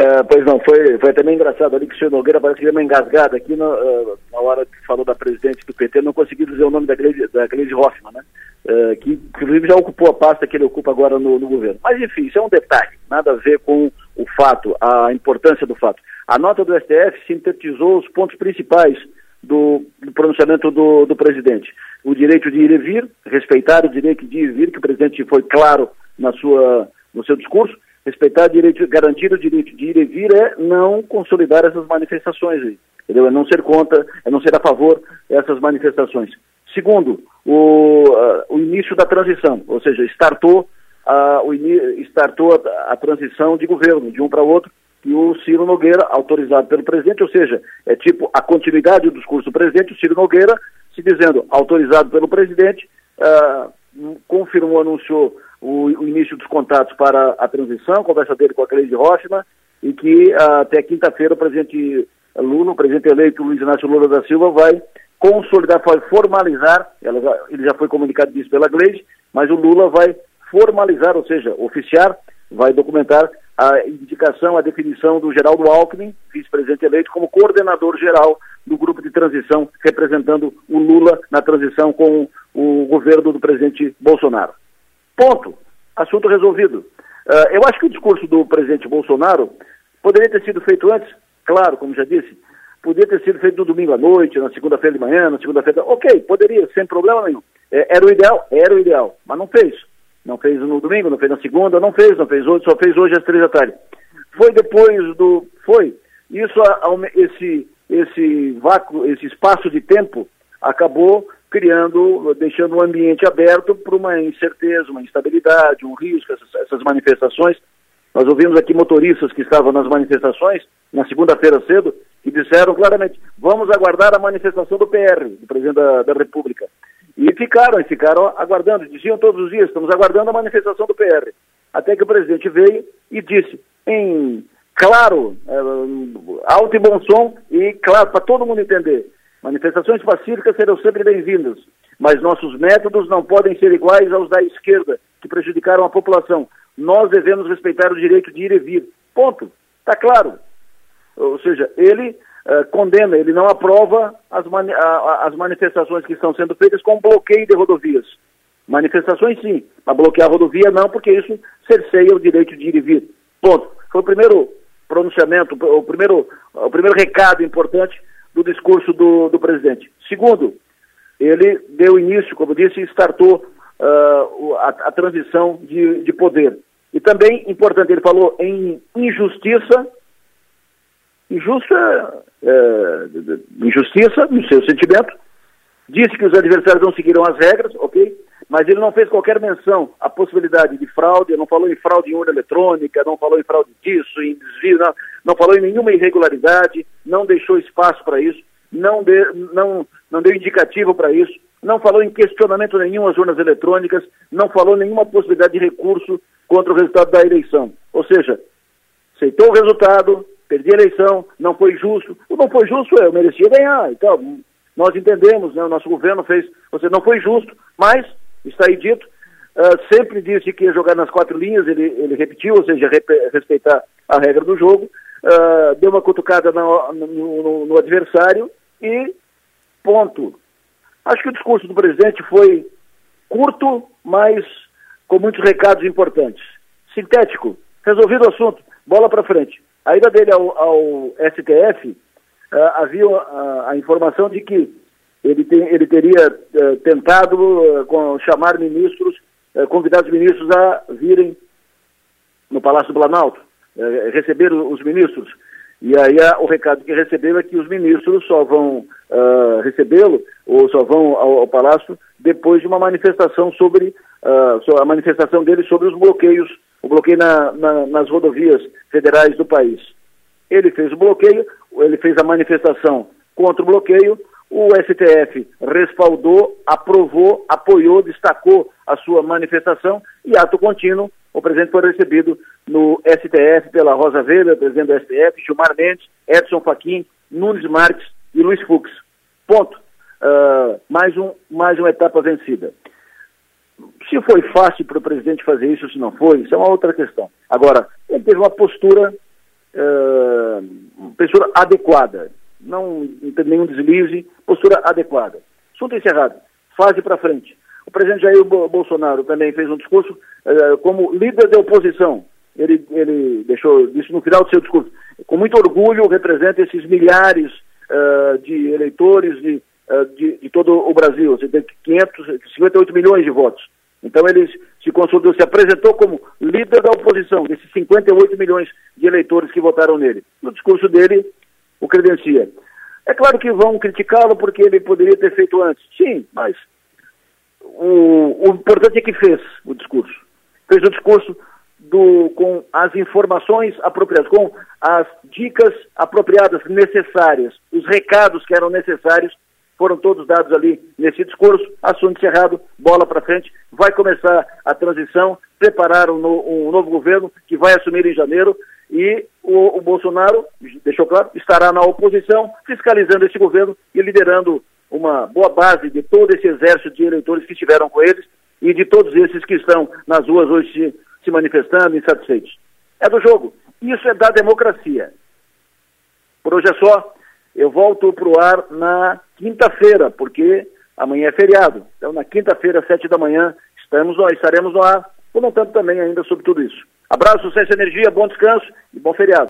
É, pois não, foi, foi também engraçado ali que o senhor Nogueira parece que deu uma engasgada aqui na, uh, na hora que falou da presidente do PT, não consegui dizer o nome da Gleide, da Gleide Hoffmann, né? Uh, que inclusive já ocupou a pasta que ele ocupa agora no, no, governo. Mas enfim, isso é um detalhe, nada a ver com o fato, a importância do fato. A nota do STF sintetizou os pontos principais do, do pronunciamento do, do, presidente. O direito de ir e vir, respeitar o direito de ir e vir, que o presidente foi claro na sua, no seu discurso, respeitar direito, garantir o direito de ir e vir é não consolidar essas manifestações aí, entendeu? É não ser contra, é não ser a favor dessas manifestações. Segundo, o, uh, o início da transição, ou seja, startou, uh, o startou a, a transição de governo, de um para outro, e o Ciro Nogueira, autorizado pelo presidente, ou seja, é tipo a continuidade do discurso do presidente, o Ciro Nogueira se dizendo autorizado pelo presidente, uh, confirmou, anunciou o, o, início dos contatos para a transição, conversa dele com a Cleide Rochman, e que uh, até quinta-feira o presidente Lula, o presidente eleito Luiz Inácio Lula da Silva, vai consolidar, vai formalizar, ela, ele já foi comunicado disso pela Gleide, mas o Lula vai formalizar, ou seja, oficiar, vai documentar a indicação, a definição do Geraldo Alckmin, vice-presidente eleito, como coordenador geral do grupo de transição, representando o Lula na transição com o governo do presidente Bolsonaro. Ponto. Assunto resolvido. Uh, eu acho que o discurso do presidente Bolsonaro poderia ter sido feito antes, claro, como já disse, poderia ter sido feito no domingo à noite, na segunda-feira de manhã, na segunda-feira. Ok, poderia, sem problema nenhum. É, era o ideal? Era o ideal, mas não fez. Não fez no domingo, não fez na segunda, não fez, não fez hoje, só fez hoje às três da tarde. Foi depois do. Foi. Isso, esse, esse vácuo, esse espaço de tempo acabou criando, deixando o ambiente aberto para uma incerteza, uma instabilidade, um risco, essas, essas manifestações. Nós ouvimos aqui motoristas que estavam nas manifestações, na segunda-feira cedo, que disseram claramente: vamos aguardar a manifestação do PR, do presidente da, da República. E ficaram, e ficaram aguardando, diziam todos os dias, estamos aguardando a manifestação do PR. Até que o presidente veio e disse, em claro, é, alto e bom som, e claro, para todo mundo entender, manifestações pacíficas serão sempre bem-vindas, mas nossos métodos não podem ser iguais aos da esquerda, que prejudicaram a população. Nós devemos respeitar o direito de ir e vir. Ponto. Está claro. Ou seja, ele uh, condena, ele não aprova as, mani as manifestações que estão sendo feitas com bloqueio de rodovias. Manifestações sim, mas bloquear a rodovia não, porque isso cerceia o direito de ir e vir. Ponto. Foi o primeiro pronunciamento, o primeiro, o primeiro recado importante do discurso do, do presidente. Segundo, ele deu início, como disse, e startou uh, a, a, transição de, de poder. E também, importante, ele falou em injustiça Injusta, é, injustiça no seu sentimento, disse que os adversários não seguiram as regras, ok? Mas ele não fez qualquer menção à possibilidade de fraude, não falou em fraude em urna eletrônica, não falou em fraude disso, em desvio, não, não falou em nenhuma irregularidade, não deixou espaço para isso, não, de, não, não deu indicativo para isso, não falou em questionamento nenhum às urnas eletrônicas, não falou nenhuma possibilidade de recurso contra o resultado da eleição. Ou seja, aceitou o resultado, perdi a eleição, não foi justo. O não foi justo, eu merecia ganhar. Então, nós entendemos, né, o nosso governo fez, você não foi justo, mas, está aí dito, uh, sempre disse que ia jogar nas quatro linhas, ele, ele repetiu, ou seja, respeitar a regra do jogo, uh, deu uma cutucada no, no, no adversário e ponto. Acho que o discurso do presidente foi curto, mas com muitos recados importantes. Sintético, resolvido o assunto, bola para frente. A ida dele ao, ao STF, uh, eh, havia uh, a informação de que ele, tem, ele teria uh, tentado com, chamar ministros, convidar os ministros a virem no Palácio do Planalto, receber os ministros. E aí o recado que recebeu é que os ministros só vão recebê-lo ou só vão ao, ao, Palácio depois de uma manifestação sobre a manifestação dele sobre os bloqueios o bloqueio na, na, nas rodovias federais do país. Ele fez o bloqueio, ele fez a manifestação contra o bloqueio, o STF respaldou, aprovou, apoiou, destacou a sua manifestação e, ato contínuo, o presidente foi recebido no STF pela Rosa Weber, presidente do STF, Gilmar Mendes, Edson Fachin, Nunes Marques e Luiz Fux. Ponto. Uh, mais, um, mais uma etapa vencida. Se foi fácil para o presidente fazer isso, se não foi, isso é uma outra questão. Agora, ele teve uma postura postura adequada. Não, não tem nenhum deslize, postura adequada. Assunto encerrado. Fase para frente. O presidente Jair Bolsonaro também fez um discurso uh, como líder da oposição. Ele, ele deixou isso no final do seu discurso. Com muito orgulho, representa esses milhares uh, de eleitores de, uh, de, de, todo o Brasil, Você tem 558 milhões de votos. Então ele se consolidou, se apresentou como líder da oposição, desses 58 milhões de eleitores que votaram nele. No discurso dele, o credencia. É claro que vão criticá-lo porque ele poderia ter feito antes. Sim, mas o, o importante é que fez o discurso. Fez o discurso do, com as informações apropriadas, com as dicas apropriadas, necessárias, os recados que eram necessários foram todos dados ali nesse discurso. Assunto encerrado, bola para frente. Vai começar a transição, preparar um, um, novo governo que vai assumir em janeiro e o, o, Bolsonaro, deixou claro, estará na oposição, fiscalizando esse governo e liderando uma boa base de todo esse exército de eleitores que estiveram com eles e de todos esses que estão nas ruas hoje se, se manifestando, insatisfeitos. É do jogo. Isso é da democracia. Por hoje é só. Eu volto para o ar na quinta-feira, porque amanhã é feriado. Então, na quinta-feira, sete da manhã, estamos, estaremos no ar, comentando também ainda sobre tudo isso. Abraço, sucesso energia, bom descanso e bom feriado.